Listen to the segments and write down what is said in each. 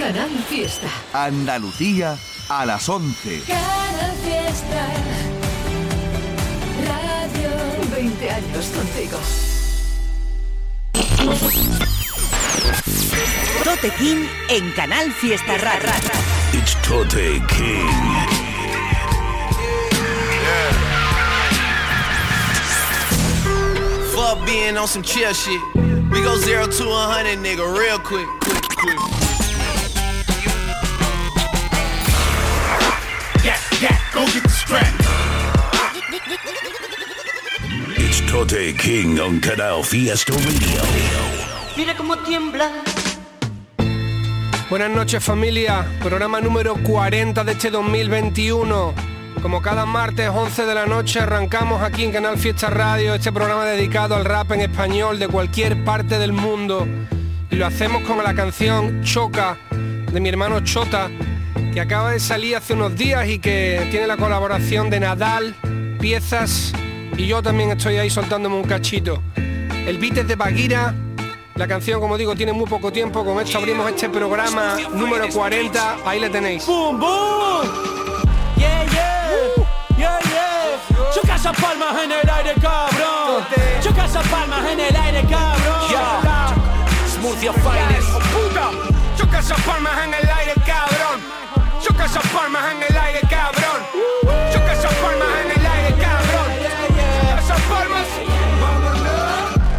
Canal Fiesta. Andalucía a las 11. Canal Fiesta. Radio 20 años contigo. Tote King en Canal Fiesta Rara. It's Tote King. Fuck being on some chill shit. We go zero to a hundred, nigga, real quick, quick, quick. King on Canal Fiesta Radio. Mira cómo tiembla. Buenas noches familia, programa número 40 de este 2021. Como cada martes 11 de la noche arrancamos aquí en Canal Fiesta Radio este programa dedicado al rap en español de cualquier parte del mundo. Y lo hacemos con la canción Choca de mi hermano Chota, que acaba de salir hace unos días y que tiene la colaboración de Nadal, Piezas y yo también estoy ahí soltándome un cachito. El beat es de Baguira, la canción, como digo, tiene muy poco tiempo. Con esto abrimos este programa número 40. Ahí le tenéis. ¡Boom, boom! Yeah, yeah, yeah, yeah. Choca esas palmas en el aire, cabrón. Choca esas palmas en el aire, cabrón. Smooth your finest. puta! Choca esas palmas en el aire, cabrón. Choca esas palmas en el aire, cabrón. Choca esas palmas en el aire,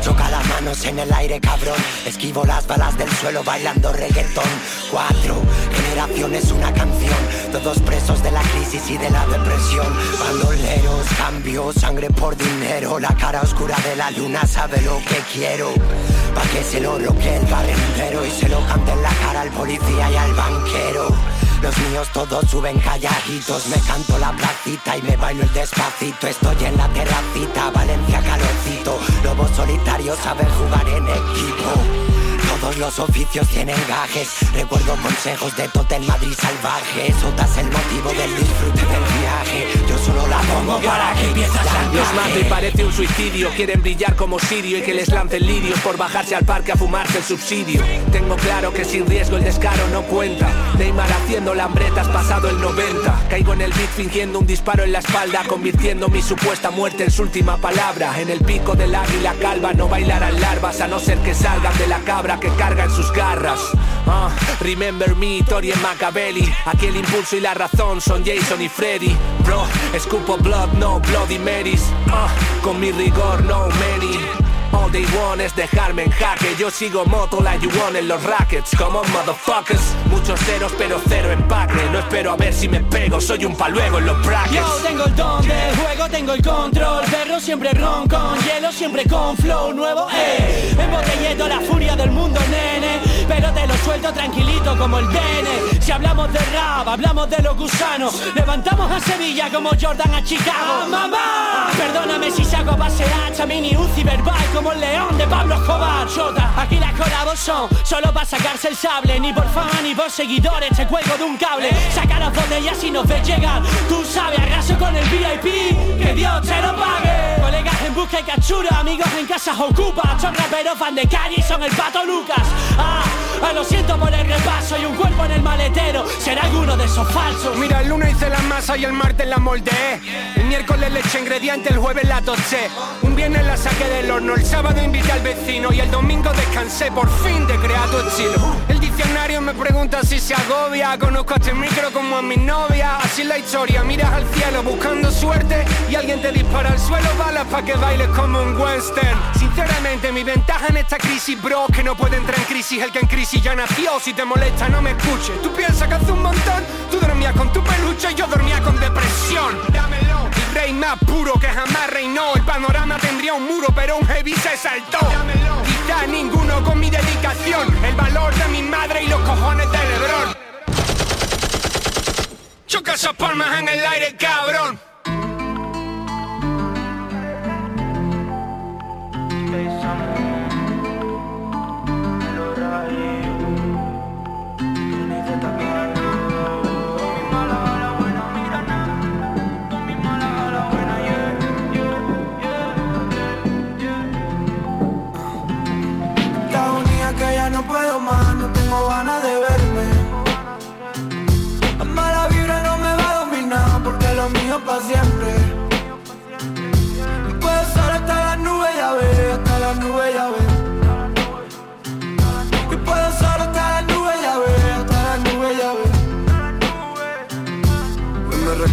Choca las manos en el aire, cabrón. Esquivo las balas del suelo bailando reggaetón. Cuatro generaciones, una canción. Todos presos de la crisis y de la depresión. Bandoleros, cambio, sangre por dinero. La cara oscura de la luna sabe lo que quiero. Pa' que se lo bloquee el barrendero y se lo cante en la cara al policía y al banquero. Los míos todos suben calladitos, me canto la placita y me bailo el despacito. Estoy en la terracita, Valencia calorcito. Lobo solitario sabe jugar en equipo. Todos los oficios tienen gajes. Recuerdo consejos de Totem Madrid salvaje. Sotas el motivo del disfrute del viaje. Yo solo la pongo para que empiece a Los mato y parece un suicidio Quieren brillar como Sirio y que les lancen lirios Por bajarse al parque a fumarse el subsidio Tengo claro que sin riesgo el descaro no cuenta Neymar haciendo lambretas pasado el 90 Caigo en el beat fingiendo un disparo en la espalda Convirtiendo mi supuesta muerte en su última palabra En el pico del águila calva no bailarán larvas A no ser que salgan de la cabra que carga en sus garras. Ah, remember me, Tori Machiavelli. Aquí el impulso y la razón son Jason y Freddy. Bro, escupo blood, no Bloody Marys. Ah, Con mi rigor, no many They want es dejarme en jaque. Yo sigo moto la you want en los rackets. Como motherfuckers. Muchos ceros pero cero empaque. No espero a ver si me pego Soy un paluego en los brackets. Yo tengo el don de juego, tengo el control. Perro siempre ron con hielo, siempre con flow nuevo Eh, embotellando la furia del mundo, nene. Pero te lo suelto tranquilito como el DN Si hablamos de rap, hablamos de los gusanos. Levantamos a Sevilla como Jordan a Chicago. ¡Mamá! Perdóname si saco base hacha, mini Uzi verbal como el león de Pablo Escobar. Chota, aquí las colabos son solo para sacarse el sable Ni por fama ni por seguidores te cuelgo de un cable. Saca las botellas y nos ves llegar Tú sabes, arraso con el VIP Que Dios te lo pague. Colegas en busca y captura, amigos en casas ocupa. Son raperos, fan de calle y son el pato Lucas. Ah, ah, lo siento por el repaso Y un cuerpo en el maletero. Será alguno de esos falsos. Mira, el lunes hice la masa y el martes la moldeé. El miércoles le eché ingredientes, el jueves la tosé. Un viernes la saqué del horno, el sábado invité al vecino y el domingo descansé por fin de crear tu estilo. El diccionario me pregunta si se agobia. Conozco a este micro como a mi novia. Así la historia, miras al cielo buscando suerte y alguien te dispara al suelo balas para que bailes como un western. Sinceramente, mi ventaja en esta crisis, bro, que no puede entrar en crisis el que en crisis ya nació. Si te molesta, no me escuches. Tú piensas que hace un montón, tú dormías con tu peluche y yo dormía con depresión. Rey más puro que jamás reinó. El panorama tendría un muro, pero un heavy se saltó. Quizá ninguno con mi dedicación. El valor de mi madre y los cojones de Lebron. Choca esas palmas en el aire, cabrón. de verme. La mala vibra no me va a dominar porque lo mío es.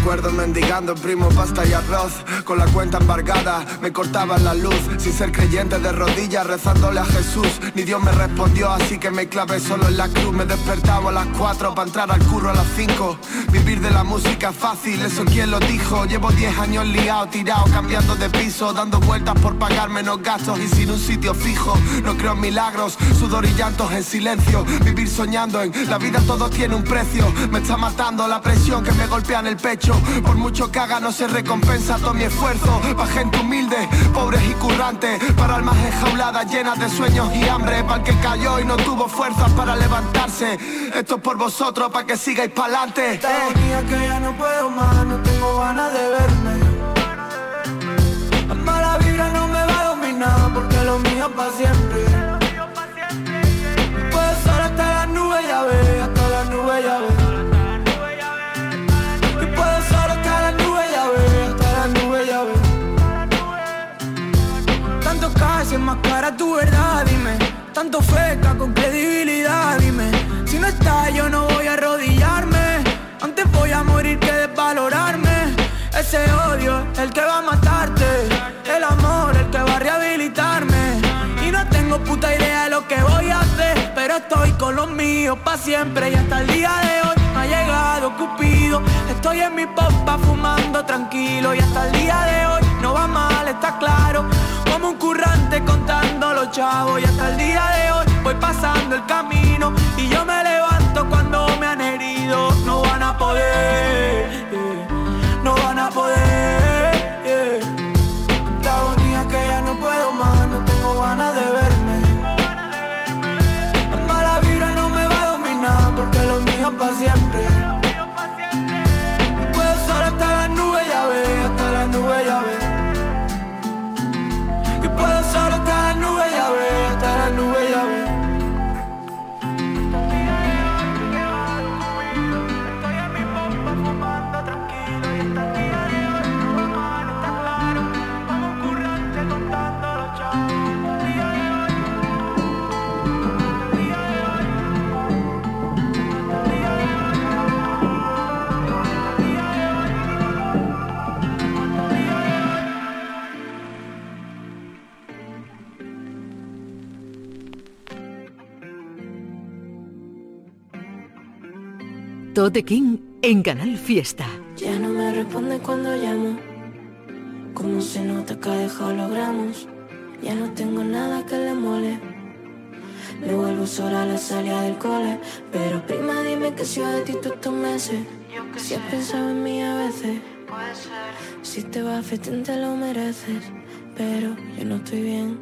Recuerdo mendigando primo pasta y arroz. Con la cuenta embargada me cortaban la luz. Sin ser creyente de rodillas rezándole a Jesús. Ni Dios me respondió así que me clavé solo en la cruz. Me despertaba a las 4 para entrar al curro a las 5 Vivir de la música fácil, eso quién lo dijo. Llevo 10 años liado, tirado, cambiando de piso Dando vueltas por pagar menos gastos y sin un sitio fijo. No creo en milagros, sudor y llantos en silencio. Vivir soñando en la vida todo tiene un precio. Me está matando la presión que me golpea en el pecho Por mucho que haga no se recompensa todo mi esfuerzo. Pa' gente humilde, pobres y currantes. Para almas enjauladas llenas de sueños y hambre. Para el que cayó y no tuvo fuerzas para levantarse. Esto es por vosotros, para que sigáis pa'lante Mía que ya no puedo más, no tengo ganas de verme. La mala vibra no me va a dominar porque lo mío para siempre. Puedo solo hasta las nubes ya ve, hasta las nubes ya ve Tanto feca con credibilidad, dime. Si no está yo no voy a arrodillarme. Antes voy a morir que desvalorarme. Ese odio, el que va a matarte. El amor, el que va a rehabilitarme. Y no tengo puta idea de lo que voy a hacer Pero estoy con los míos pa' siempre. Y hasta el día de hoy no ha llegado Cupido. Estoy en mi popa fumando tranquilo. Y hasta el día de hoy no va mal, está claro. Como un currante contando los Y hasta el día de hoy voy pasando el camino Y yo me levanto cuando me han herido. No van a poder, no van a poder yeah. La agonía que ya no puedo más, no tengo ganas de verme. La mala vibra no me va a dominar porque lo mío es Tote King en Canal Fiesta. Ya no me responde cuando llamo. Como se nota que ha dejado los gramos. Ya no tengo nada que le mole. Me vuelvo sola a la salida del cole. Pero prima, dime que si de ti todos estos meses. Si has pensado en mí a veces. Si te va a festín te lo mereces. Pero yo no estoy bien.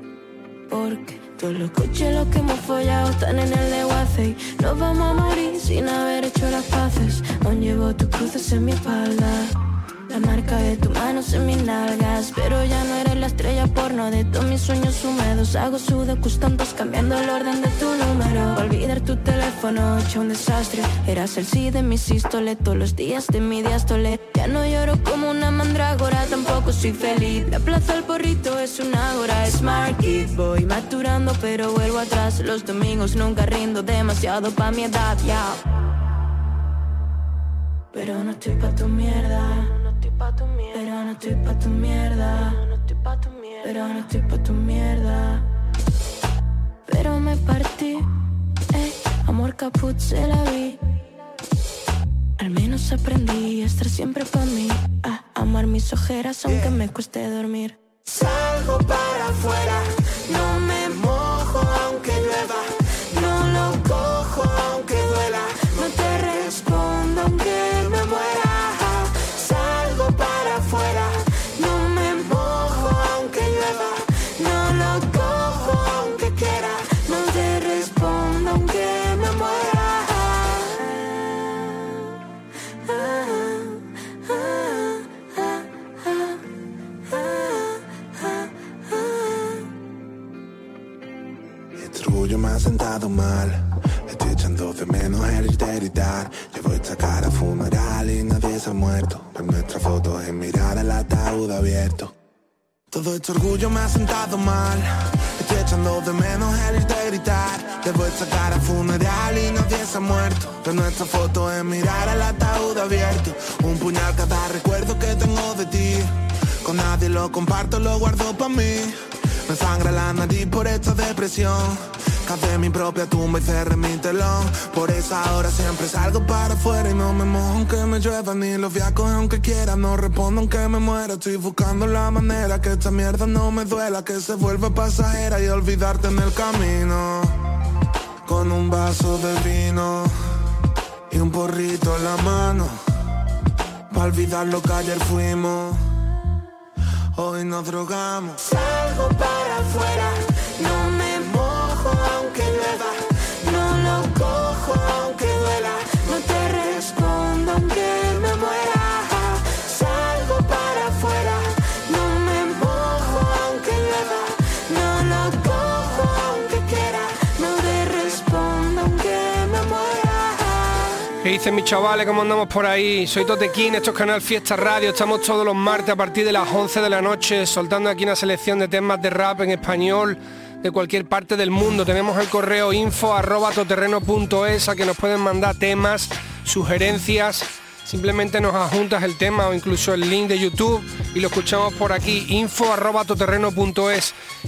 Porque todos los coches los que hemos follado están en el de y Nos vamos a morir sin haber hecho las paces. Aún llevo tus cruces en mi espalda. La marca de tus manos en mis nalgas Pero ya no eres la estrella porno de todos mis sueños húmedos. Hago sudokus tantos cambiando el orden de tu número. Olvidar tu teléfono, hecho un desastre. Eras el sí de mi sístole Todos los días de mi diástole. Ya no lloro como una mandrágora Tampoco soy feliz. La plaza del porrito es una hora Smart kid, voy maturando pero vuelvo atrás. Los domingos nunca rindo demasiado pa' mi edad, ya. Pero no estoy pa' tu mierda pero no estoy pa' tu mierda. Pero no estoy pa' tu mierda. Pero me partí. Ey, amor caput se la vi. Al menos aprendí a estar siempre pa' mí. A amar mis ojeras aunque me cueste dormir. Salgo para afuera, no me mojo menos el irte a cara a funeral y nadie se ha muerto. Pero nuestra foto es mirar el ataúd abierto. Todo este orgullo me ha sentado mal. Estoy echando de menos el irte a gritar. Llevo esta cara a funeral y nadie hubiese muerto. De nuestra foto es mirar al ataúd abierto. Un puñal cada recuerdo que tengo de ti. Con nadie lo comparto, lo guardo para mí. Me sangra la nariz por esta depresión. Café mi propia tumba y cerré mi telón. Por esa hora siempre salgo para afuera y no me mojo aunque me llueva ni los viajes aunque quiera. No respondo aunque me muera. Estoy buscando la manera que esta mierda no me duela, que se vuelva pasajera y olvidarte en el camino. Con un vaso de vino y un porrito en la mano. Pa' olvidar lo que ayer fuimos. Hoy nos drogamos. Salgo para afuera, ¿Qué dicen mis chavales? ¿Cómo andamos por ahí? Soy Totequín, esto es Canal Fiesta Radio. Estamos todos los martes a partir de las 11 de la noche soltando aquí una selección de temas de rap en español de cualquier parte del mundo. Tenemos el correo info arroba a que nos pueden mandar temas, sugerencias. Simplemente nos adjuntas el tema o incluso el link de YouTube y lo escuchamos por aquí, info arroba.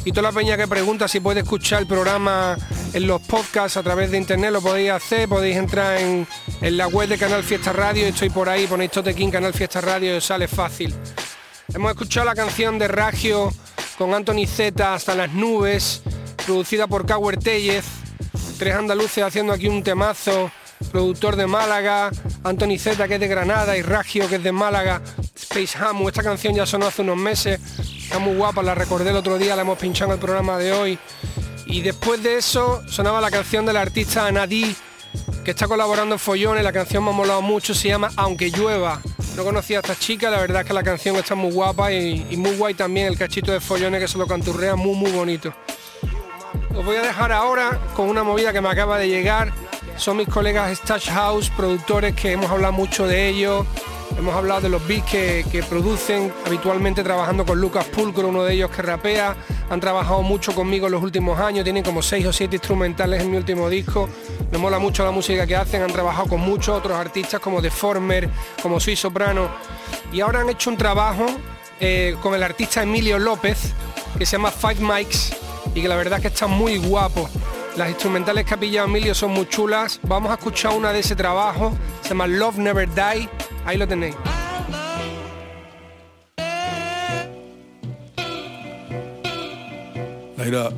Y toda la peña que pregunta si puede escuchar el programa en los podcasts a través de internet, lo podéis hacer, podéis entrar en, en la web de Canal Fiesta Radio, estoy por ahí, ponéis Totequín Canal Fiesta Radio y os sale fácil. Hemos escuchado la canción de Ragio con Anthony Z hasta las nubes, producida por Cower Tellez, tres andaluces haciendo aquí un temazo, productor de Málaga, Anthony Z que es de Granada y Ragio que es de Málaga, Space Hamu, esta canción ya sonó hace unos meses, está muy guapa, la recordé el otro día, la hemos pinchado en el programa de hoy. Y después de eso sonaba la canción del artista Anadí, que está colaborando en Follones, la canción me ha molado mucho, se llama Aunque llueva. No conocía a esta chica, la verdad es que la canción está muy guapa y, y muy guay también el cachito de Follones que se lo canturrea muy muy bonito. Os voy a dejar ahora con una movida que me acaba de llegar. Son mis colegas Stash House, productores que hemos hablado mucho de ellos. Hemos hablado de los beats que, que producen, habitualmente trabajando con Lucas Pulcro, uno de ellos que rapea. Han trabajado mucho conmigo en los últimos años, tienen como 6 o 7 instrumentales en mi último disco. Me mola mucho la música que hacen, han trabajado con muchos otros artistas como The Former, como Soy Soprano. Y ahora han hecho un trabajo eh, con el artista Emilio López, que se llama Five Mics, y que la verdad es que está muy guapo. Las instrumentales que ha pillado Emilio son muy chulas. Vamos a escuchar una de ese trabajo. Se llama Love Never Die. Ahí lo tenéis. Light up.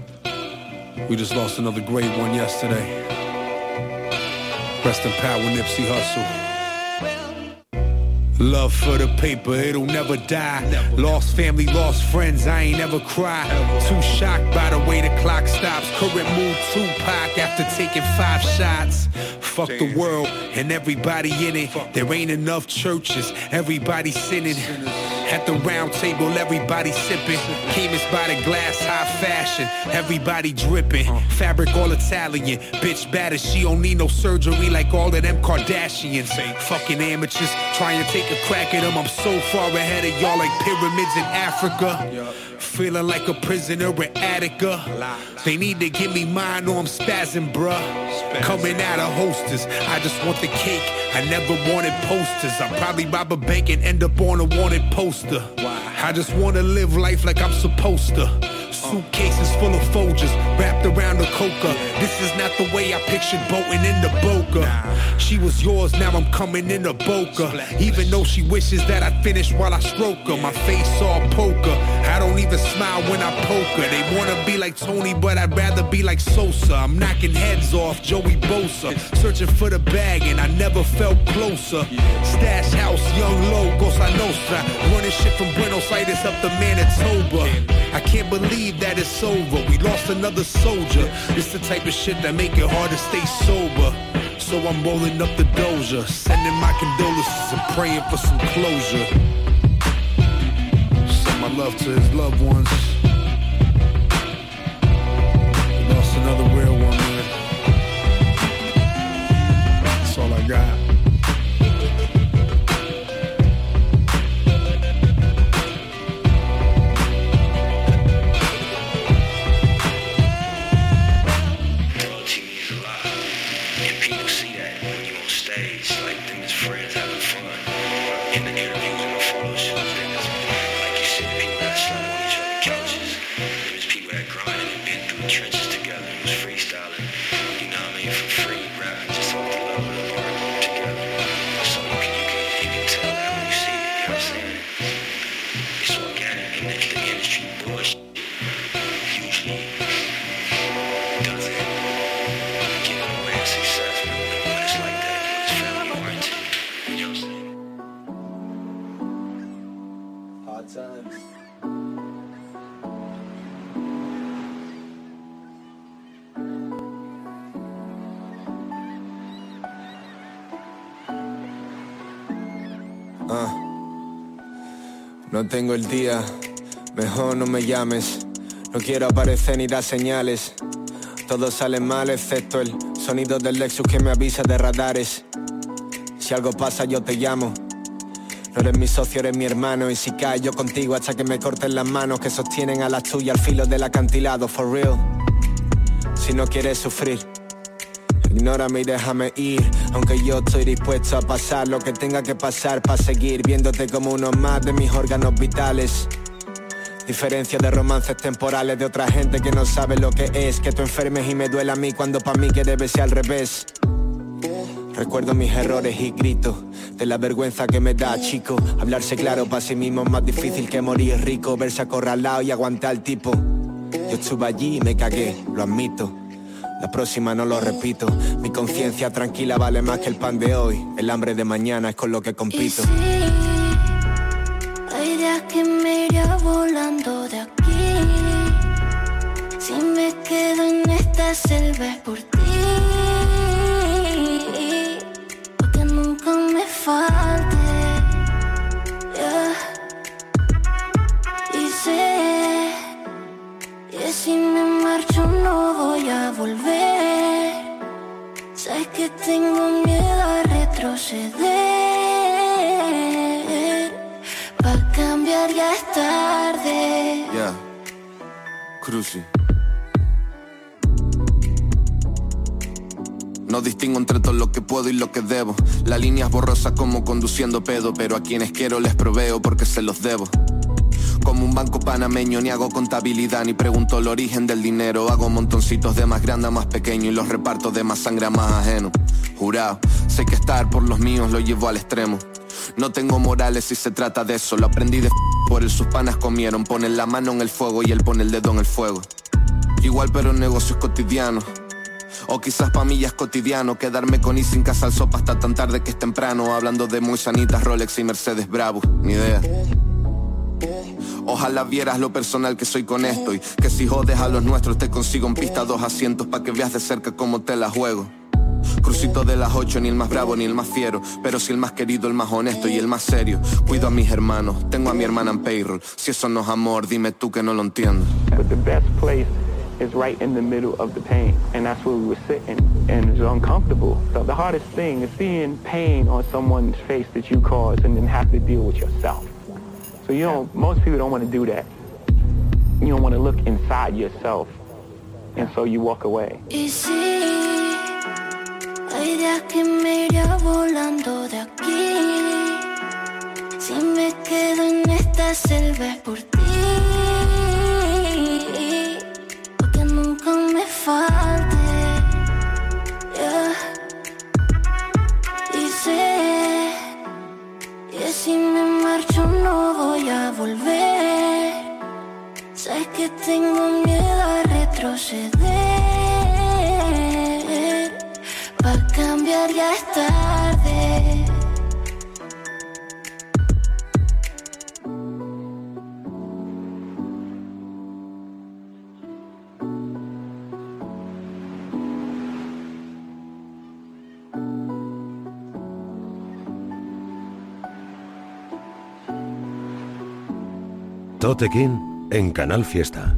We just lost another great one yesterday. Rest in power, Nipsey Hussle. Love for the paper, it'll never die. Lost family, lost friends, I ain't ever cry. Too shocked by the way the clock stops. Current mood Tupac after taking five shots. Fuck the world and everybody in it. There ain't enough churches, everybody sinning. At the round table, everybody sipping. Cayman's by the glass, high fashion. Everybody dripping. Fabric all Italian. Bitch as she don't need no surgery like all of them Kardashians. Fucking amateurs trying to take a crack at them. I'm so far ahead of y'all like pyramids in Africa. Feeling like a prisoner in Attica. They need to give me mine or I'm spazzing, bruh. Coming out of hostess. I just want the cake. I never wanted posters. I'll probably rob a bank and end up on a wanted poster. I just wanna live life like I'm supposed to. Suitcases full of Folgers wrapped around a coca. This is not the way I pictured boating in the Boca. She was yours, now I'm coming in a Boca. Even though she wishes that I finish while I stroke her. My face all poker. I don't even smile when I poke her. They wanna be like Tony, but I'd rather be like Sosa. I'm knocking heads off Joey Bosa. Searching for the bag and I never felt closer. Stash house, young low, Cosa Nostra. Running shit from Buenos Aires up to Manitoba. I can't believe that it's over. We lost another soldier. It's the type of shit that make it hard to stay sober. So I'm rolling up the doja, sending my condolences and praying for some closure. Send my love to his loved ones. Lost another real one, man. That's all I got. El día, mejor no me llames. No quiero aparecer ni dar señales. Todo sale mal excepto el sonido del Lexus que me avisa de radares. Si algo pasa yo te llamo. No eres mi socio, eres mi hermano Y si cae yo contigo hasta que me corten las manos Que sostienen a las tuyas al filo del acantilado For real Si no quieres sufrir Ignórame y déjame ir Aunque yo estoy dispuesto a pasar Lo que tenga que pasar para seguir Viéndote como uno más de mis órganos vitales Diferencia de romances temporales de otra gente que no sabe lo que es Que tú enfermes y me duele a mí cuando para mí que debe ser al revés Recuerdo mis errores y grito de la vergüenza que me da, chico. Hablarse claro para sí mismo es más difícil que morir rico. Verse acorralado y aguantar al tipo. Yo estuve allí y me cagué, lo admito. La próxima no lo repito. Mi conciencia tranquila vale más que el pan de hoy. El hambre de mañana es con lo que compito. Hay días que me iría volando de aquí. Si me quedo en esta selva es por ti. Retroceder. Pa' cambiar ya es tarde. Ya, Cruci. No distingo entre todo lo que puedo y lo que debo. La línea es borrosa como conduciendo pedo, pero a quienes quiero les proveo porque se los debo. Como un banco panameño, ni hago contabilidad, ni pregunto el origen del dinero. Hago montoncitos de más grande a más pequeño y los reparto de más sangre a más ajeno. Jurado, sé que estar por los míos lo llevo al extremo. No tengo morales si se trata de eso, lo aprendí de por el sus panas comieron. Ponen la mano en el fuego y él pone el dedo en el fuego. Igual pero en negocios cotidianos. O quizás pa' cotidiano Quedarme con y sin casa al sopa hasta tan tarde que es temprano Hablando de muy sanitas Rolex y Mercedes Bravo Ni idea Ojalá vieras lo personal que soy con esto Y que si jodes a los nuestros te consigo en pista dos asientos Pa' que veas de cerca cómo te la juego Crucito de las ocho, ni el más bravo ni el más fiero Pero si el más querido, el más honesto y el más serio Cuido a mis hermanos, tengo a mi hermana en payroll Si eso no es amor, dime tú que no lo entiendes But the best place is right in the middle of the pain. And that's where we were sitting. And it's uncomfortable. So the hardest thing is seeing pain on someone's face that you caused and then have to deal with yourself. So you don't, most people don't want to do that. You don't want to look inside yourself. And so you walk away. Falte. Que tengo miedo a retroceder. Pa' cambiar ya es tarde. Tote King en Canal Fiesta.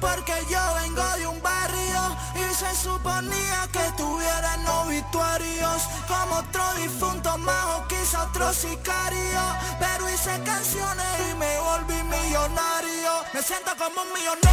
Porque yo vengo de un barrio y se suponía que tuviera en obituarios como otro difunto más o quizá otro sicario. Pero hice canciones y me volví millonario. Me siento como un milloneta.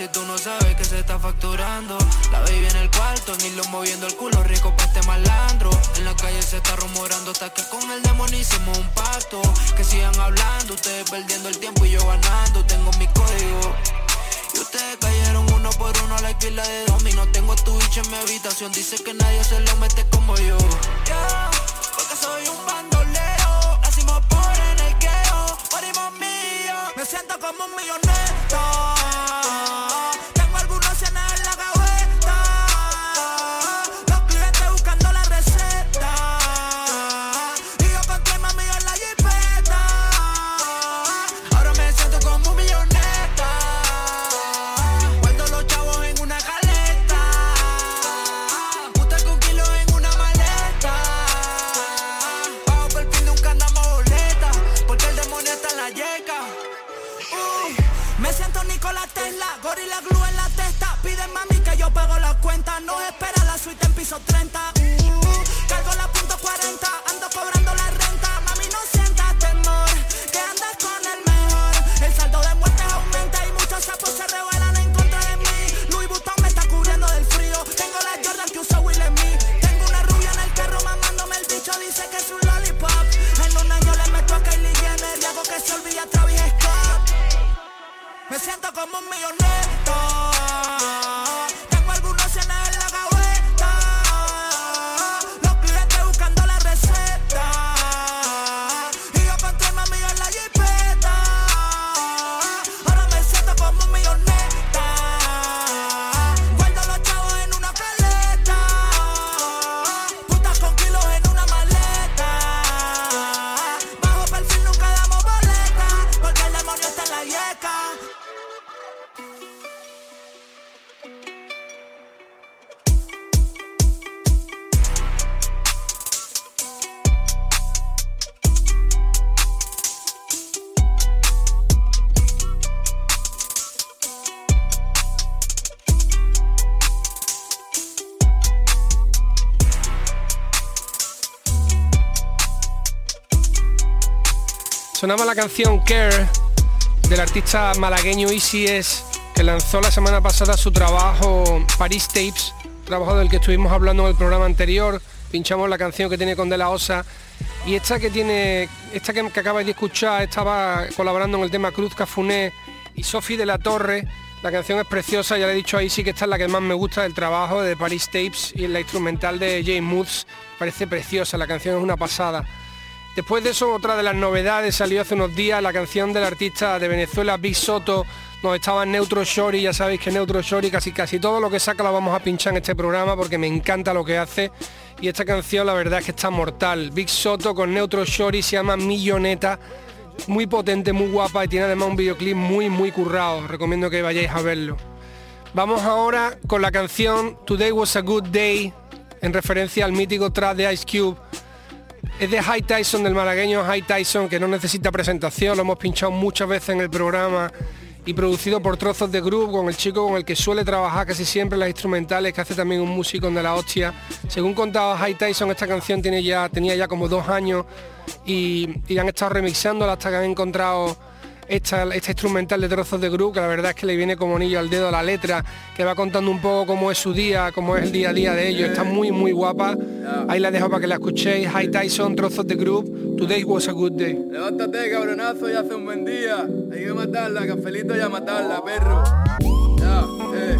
Si tú no sabes que se está facturando. La baby en el cuarto, ni lo moviendo el culo rico pa' este malandro. En la calle se está rumorando hasta que con el demonio hicimos un pacto. Que sigan hablando, ustedes perdiendo el tiempo y yo ganando. Tengo mi código. Y ustedes cayeron uno por uno a la isla de domino. Tengo tu bicho en mi habitación, dice que nadie se lo mete como yo. Yeah, porque soy un bandolero. Nacimos por en el queo, morimos míos. Me siento como un milloneta. Sonaba la canción Care del artista malagueño Easy S, que lanzó la semana pasada su trabajo Paris Tapes, trabajo del que estuvimos hablando en el programa anterior. Pinchamos la canción que tiene con De La Osa y esta que tiene, esta que, que acabáis de escuchar, estaba colaborando en el tema Cruz Cafuné y Sofi de la Torre. La canción es preciosa, ya le he dicho ahí sí que esta es la que más me gusta del trabajo de Paris Tapes y la instrumental de James Moods. Parece preciosa, la canción es una pasada. Después de eso, otra de las novedades salió hace unos días la canción del artista de Venezuela, Big Soto, donde estaba Neutro Shori, ya sabéis que Neutro Shori casi casi todo lo que saca la vamos a pinchar en este programa porque me encanta lo que hace. Y esta canción la verdad es que está mortal. Big Soto con Neutro Shori se llama Milloneta, muy potente, muy guapa y tiene además un videoclip muy muy currado. Recomiendo que vayáis a verlo. Vamos ahora con la canción Today Was a Good Day, en referencia al mítico track de Ice Cube. Es de High Tyson, del malagueño High Tyson, que no necesita presentación, lo hemos pinchado muchas veces en el programa y producido por Trozos de Groove, con el chico con el que suele trabajar casi siempre las instrumentales, que hace también un músico de la hostia. Según contaba High Tyson, esta canción tiene ya, tenía ya como dos años y, y han estado remixándola hasta que han encontrado esta, esta instrumental de trozos de groove, que la verdad es que le viene como anillo al dedo a la letra, que va contando un poco cómo es su día, cómo es el día a día de ellos. Está muy, muy guapa. Ahí la dejo para que la escuchéis. High Tyson, trozos de groove. Today was a good day. Levántate, cabronazo, y hace un buen día. Hay que matarla, cafelito y a matarla, perro. Ya, eh,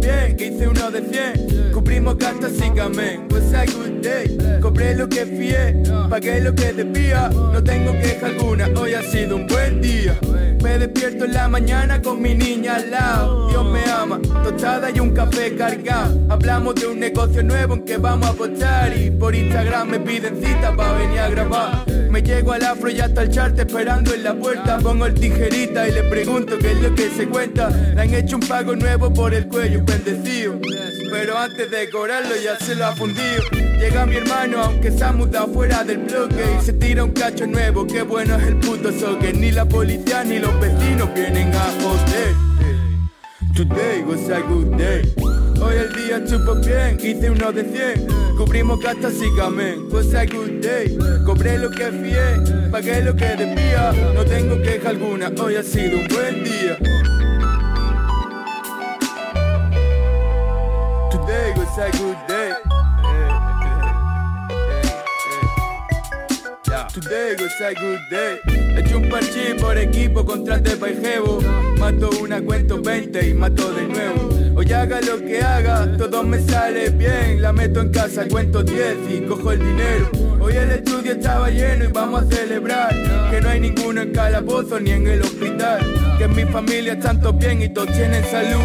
bien, hice uno de 100 Cubrimos gastos y camén Was a good day Cobré lo que fié, pagué lo que debía No tengo queja alguna, hoy ha sido un buen día me despierto en la mañana con mi niña al lado. Dios me ama, tostada y un café cargado. Hablamos de un negocio nuevo en que vamos a apostar. Y por Instagram me piden cita para venir a grabar. Me llego al afro y hasta el chart esperando en la puerta. Pongo el tijerita y le pregunto qué es lo que se cuenta. Le han hecho un pago nuevo por el cuello, bendecido. Pero antes de cobrarlo ya se lo ha fundido. Llega mi hermano, aunque se ha mudado fuera del bloque. Y se tira un cacho nuevo, qué bueno es el puto soque. Ni la policía ni los vecinos vienen a joder. Today was a good day. Hoy el día chupo bien, hice uno de 100 Cubrimos gastos y camén, was a good day Cobré lo que fié, pagué lo que debía No tengo queja alguna, hoy ha sido un buen día Was a good day. Today was a good day. Echo un parchí por equipo contra el Jevo Mato una, cuento 20 y mato de nuevo. Hoy haga lo que haga, todo me sale bien. La meto en casa, cuento 10 y cojo el dinero. Hoy el estudio estaba lleno y vamos a celebrar. Que no hay ninguno en calabozo ni en el hospital Que en mi familia están todos bien y todos tienen salud.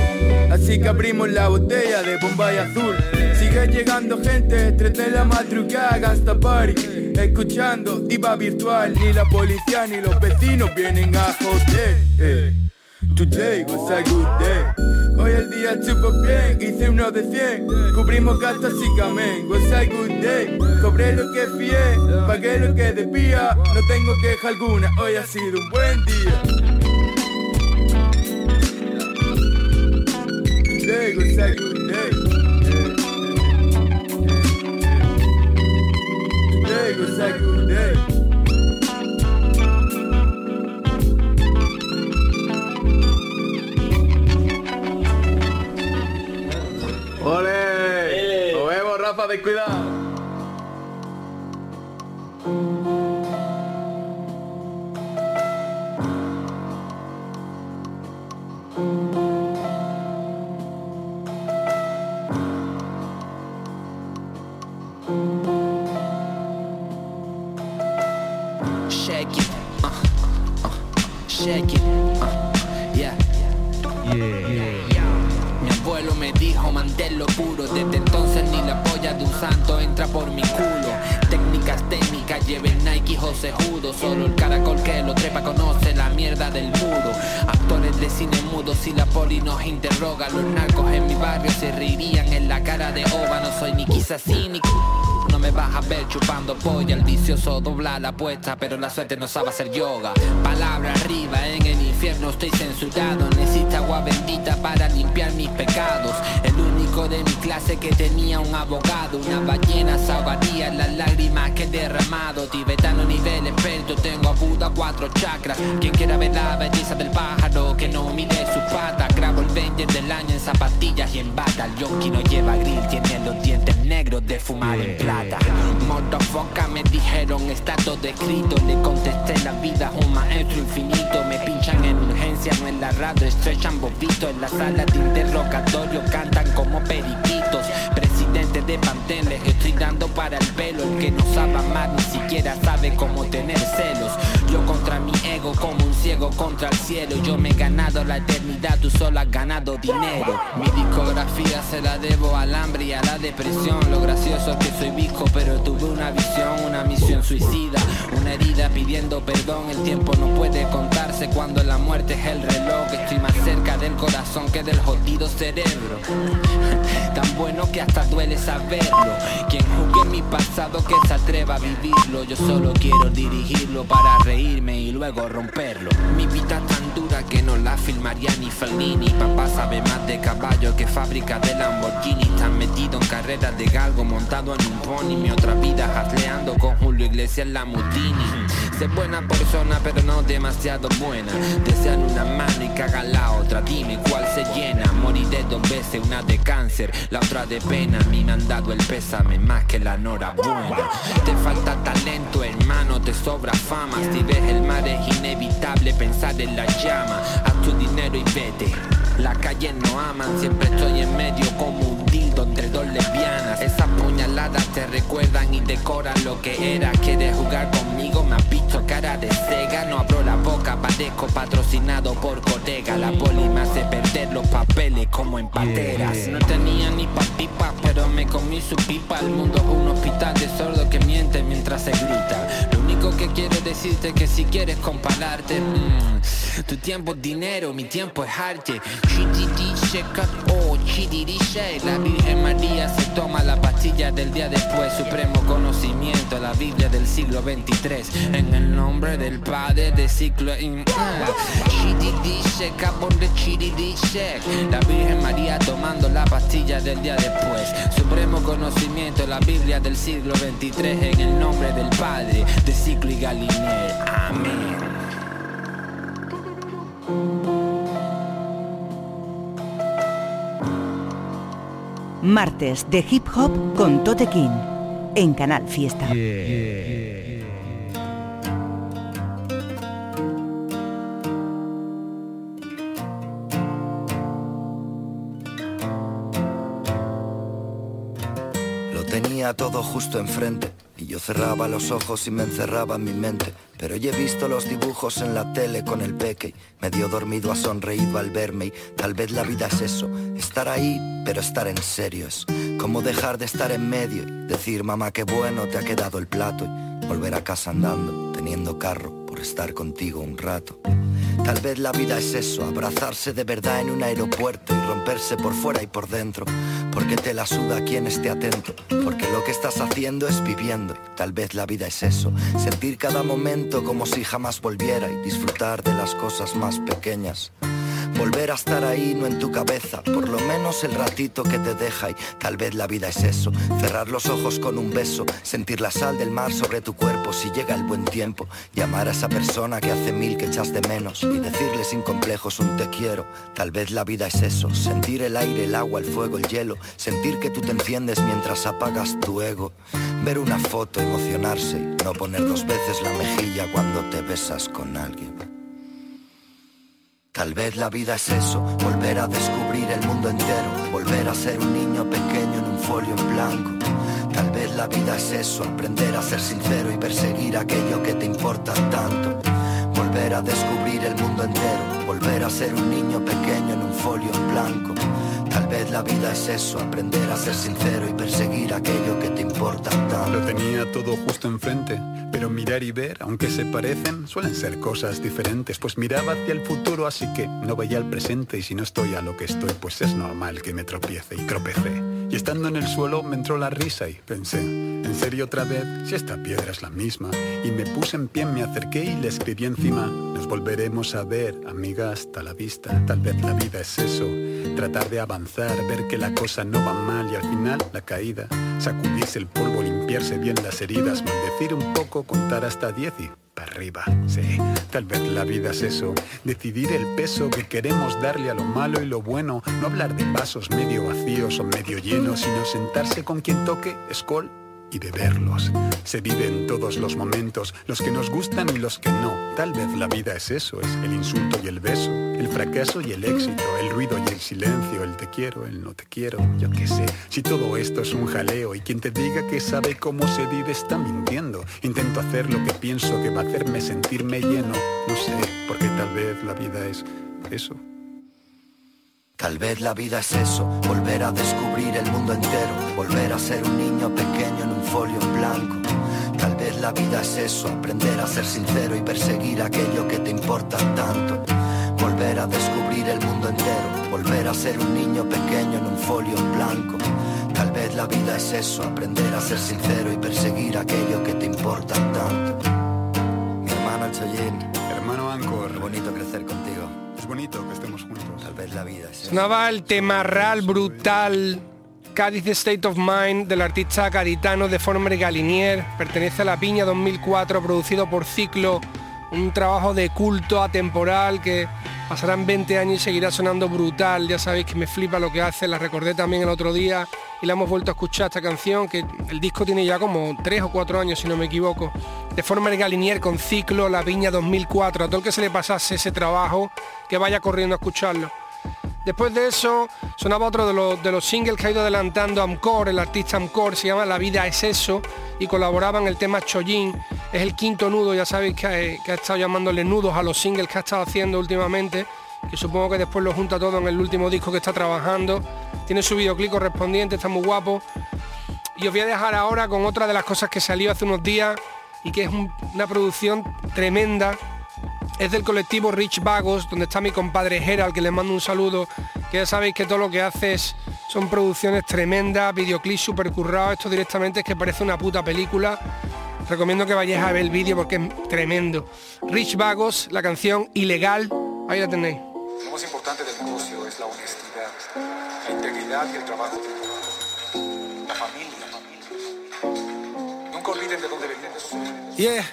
Así que abrimos la botella de Bombay Azul. Sigue llegando gente, 3 de la madrugada, gasta party. Escuchando diva virtual, ni la policía ni los vecinos vienen a joder. Eh. Today was a good day. Hoy el día estuvo bien, hice uno de 100 Cubrimos gastos y camén, was a good day. Cobré lo que fié, pagué lo que debía. No tengo queja alguna, hoy ha sido un buen día Today good day Today was a good day ¡Ole! Nos vemos, Rafa, descuidado. Shake it, uh, yeah. Mi abuelo me dijo manténlo puro Desde entonces ni la polla de un santo entra por mi culo. Técnicas técnicas, lleven Nike José Judo. Solo el caracol que lo trepa conoce la mierda del muro Actores de cine mudo si la poli nos interroga Los narcos en mi barrio se reirían en la cara de ova No soy ni quizás cínico no me vas a ver chupando polla. El vicioso dobla la apuesta Pero la suerte no sabe hacer yoga. Palabra arriba en el infierno estoy censurado. Necesito agua bendita para limpiar mis pecados. El único de mi clase que tenía un abogado. Una ballena salvaría las lágrimas que he derramado. Tibetano nivel experto Tengo a Buda cuatro chakras. Quien quiera ver la belleza del pájaro Que no mire sus patas. Grabo el 20 del año en zapatillas y en bata. El yonki no lleva grill Tiene los dientes negros de fumar en plata Motherfucker me dijeron estatus descrito Le contesté la vida un maestro infinito. Me pinchan en urgencia, no en la radio Estrechan bobito en la sala de interrogatorio Cantan como periquitos. Presidente de Pantén les estoy dando para el pelo. El que no sabe amar ni siquiera sabe cómo tener celos Contra mi ego como un ciego contra el cielo. Yo me he ganado la eternidad, tú solo has ganado dinero. Mi discografía se la debo al hambre y a la depresión. Lo gracioso es que soy visco pero tuve una visión, una misión suicida. Una herida pidiendo perdón, el tiempo no puede contarse Cuando la muerte es el reloj. Estoy más cerca del corazón que del jodido cerebro. Tan bueno que hasta duele saberlo. Quien juzgue mi pasado que se atreva a vivirlo. Yo solo quiero dirigirlo para y luego romperlo. Mi vida que no la filmaría ni Fellini. Papá sabe más de caballo que fábrica de Lamborghini. Tan metido en carreras de galgo montado en un pony. Mi otra vida hasleando con Julio Iglesias la Mutini Sé buena persona pero no demasiado buena. Desean una mano y cagan la otra. Dime cuál se llena. Moriré dos veces, una de cáncer La otra de pena. A mí me han dado el pésame más que la enhorabuena. Te falta talento hermano, te sobra fama. Si ves el mar es inevitable pensar en la llama Haz tu dinero y vete. La calle no aman, siempre estoy en medio como dildo entre dos lesbianas. Esas puñaladas te recuerdan y decoran lo que era. Quieres jugar conmigo, me has visto cara de cega. No abro la boca, padezco patrocinado por Cotega. La poli me hace perder los papeles como en pateras. No tenía ni pa' pipa, pero me comí su pipa. El mundo es un hospital de sordos que miente mientras se grita. Lo único que quiero decirte es que si quieres compararte, mm, tu tiempo es dinero, mi tiempo es arte. Chididishe, oh, chididishe. La Virgen María se toma la pastilla del día después. Supremo conocimiento, la Biblia del siglo 23. En el nombre del Padre de ciclo. in-. La Virgen María tomando la pastilla del día después. Supremo conocimiento, la Biblia del siglo 23. En el nombre del Padre de ciclo y Galinier. Amén. Martes de hip hop con Tote King en Canal Fiesta. Lo tenía todo justo enfrente y yo cerraba los ojos y me encerraba en mi mente. Pero ya he visto los dibujos en la tele con el peque. Medio dormido ha sonreído al verme y tal vez la vida es eso. Estar ahí, pero estar en serio es como dejar de estar en medio y decir mamá qué bueno te ha quedado el plato y volver a casa andando, teniendo carro por estar contigo un rato. Tal vez la vida es eso, abrazarse de verdad en un aeropuerto y romperse por fuera y por dentro. Porque te la suda quien esté atento, porque lo que estás haciendo es viviendo. Tal vez la vida es eso, sentir cada momento como si jamás volviera y disfrutar de las cosas más pequeñas. Volver a estar ahí, no en tu cabeza, por lo menos el ratito que te deja y tal vez la vida es eso, cerrar los ojos con un beso, sentir la sal del mar sobre tu cuerpo. Si llega el buen tiempo, llamar a esa persona que hace mil que echas de menos. Y decirle sin complejos un te quiero, tal vez la vida es eso, sentir el aire, el agua, el fuego, el hielo, sentir que tú te enciendes mientras apagas tu ego, ver una foto, emocionarse. Y no poner dos veces la mejilla cuando te besas con alguien. Tal vez la vida es eso, volver a descubrir el mundo entero, volver a ser un niño pequeño en un folio en blanco. Tal vez la vida es eso, aprender a ser sincero y perseguir aquello que te importa tanto. Volver a descubrir el mundo entero, volver a ser un niño pequeño en un folio en blanco. Tal vez la vida es eso, aprender a ser sincero y perseguir aquello que te importa tanto. Lo tenía todo justo enfrente, pero mirar y ver, aunque se parecen, suelen ser cosas diferentes. Pues miraba hacia el futuro, así que no veía el presente y si no estoy a lo que estoy, pues es normal que me tropiece y tropecé. Y estando en el suelo me entró la risa y pensé, ¿en serio otra vez? Si esta piedra es la misma. Y me puse en pie, me acerqué y le escribí encima, nos volveremos a ver, amiga, hasta la vista. Tal vez la vida es eso, tratar de avanzar, ver que la cosa no va mal y al final la caída, sacudirse el polvo, limpiarse bien las heridas, maldecir un poco, contar hasta diez y para arriba. Sí, tal vez la vida es eso, decidir el peso que queremos darle a lo malo y lo bueno, no hablar de vasos medio vacíos o medio llenos, sino sentarse con quien toque, escol y beberlos. Se vive en todos los momentos, los que nos gustan y los que no. Tal vez la vida es eso, es el insulto y el beso, el fracaso y el éxito, el ruido y el silencio, el te quiero, el no te quiero, yo qué sé. Si todo esto es un jaleo y quien te diga que sabe cómo se vive está mintiendo. Intento hacer lo que pienso que va a hacerme sentirme lleno, no sé, porque tal vez la vida es eso. Tal vez la vida es eso, volver a descubrir el mundo entero, volver a ser un niño pequeño en folio en blanco. Tal vez la vida es eso, aprender a ser sincero y perseguir aquello que te importa tanto. Volver a descubrir el mundo entero, volver a ser un niño pequeño en un folio en blanco. Tal vez la vida es eso, aprender a ser sincero y perseguir aquello que te importa tanto. Mi hermano Choyin, hermano Ancor, qué bonito crecer contigo. Es bonito que estemos juntos. Tal vez la vida es eso. Sonaba el temarral brutal Cádiz State of Mind del artista gaditano de Former Galinier. Pertenece a La Piña 2004, producido por Ciclo. Un trabajo de culto atemporal que pasarán 20 años y seguirá sonando brutal. Ya sabéis que me flipa lo que hace. La recordé también el otro día y la hemos vuelto a escuchar esta canción que el disco tiene ya como 3 o 4 años si no me equivoco. De Former Galinier con Ciclo, La Piña 2004. A todo el que se le pasase ese trabajo, que vaya corriendo a escucharlo. Después de eso sonaba otro de los, de los singles que ha ido adelantando Amcor, el artista Amcor, se llama La vida es eso y colaboraba en el tema Chollín. Es el quinto nudo, ya sabéis que que ha estado llamándole nudos a los singles que ha estado haciendo últimamente, que supongo que después lo junta todo en el último disco que está trabajando. Tiene su videoclip correspondiente, está muy guapo. Y os voy a dejar ahora con otra de las cosas que salió hace unos días y que es una producción tremenda es del colectivo Rich Vagos, donde está mi compadre Gerald, que le mando un saludo, que ya sabéis que todo lo que haces son producciones tremendas, videoclips super currados, esto directamente es que parece una puta película. Recomiendo que vayáis a ver el vídeo porque es tremendo. Rich Vagos, la canción Ilegal, ahí la tenéis. Lo más importante del negocio es la honestidad, la integridad y el trabajo La familia. Nunca olviden de dónde venimos. Yeah.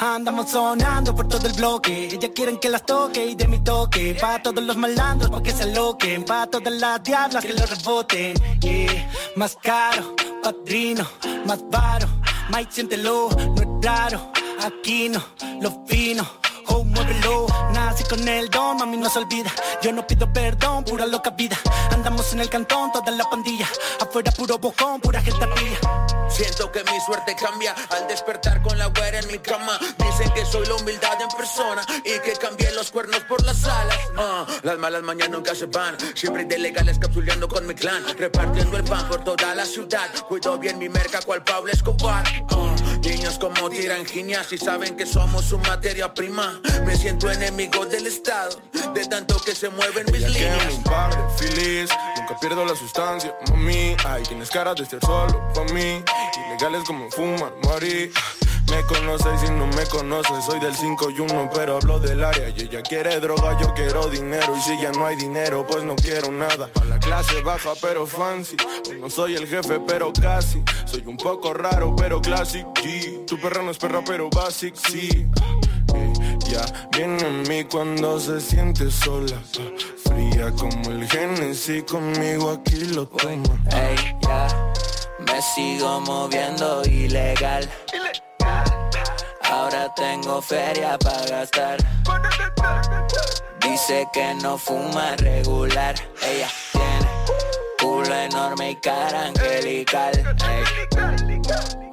Andamos sonando por todo el bloque. Ellas quieren que las toque y de mi toque. Pa' todos los malandros pa' que se aloquen. Pa' todas las diablas que lo reboten. Yeah. Más caro, padrino, más varo. Mike, siéntelo, no es raro. Aquí no, lo fino. Oh, muévelo, nací con el don, mami no se olvida. Yo no pido perdón, pura loca vida. Andamos en el cantón, toda la pandilla. Afuera puro bocón, pura gente pilla. Siento que mi suerte cambia al despertar con la güera en mi cama. Dicen que soy la humildad en persona y que cambié los cuernos por las alas. Ah, las malas mañanas nunca se van. Siempre de legales capsuleando con mi clan. Repartiendo el pan por toda la ciudad. Cuido bien mi merca cual Pablo Escobar. Ah, niños como tiran genias y saben que somos su materia prima. Me siento enemigo del Estado, de tanto que se mueven mis Ella líneas. par de feliz, nunca pierdo la sustancia, mami. Ay, tienes cara de estar solo pa' mí. Ilegales como fumar, morir. Me conoces y no me conoces, soy del 5 y 1, pero hablo del área. Y ella quiere droga, yo quiero dinero. Y si ya no hay dinero, pues no quiero nada. Pa' la clase baja, pero fancy. No soy el jefe, pero casi. Soy un poco raro, pero classic G. Tu perra no es perra, pero basic, sí. Ya viene en mí cuando se siente sola. Fría como el Genesis, conmigo aquí lo toma. Ey, ya, me sigo moviendo ilegal. Ahora tengo feria para gastar. Dice que no fuma regular. Ella tiene culo enorme y cara angelical. Ey.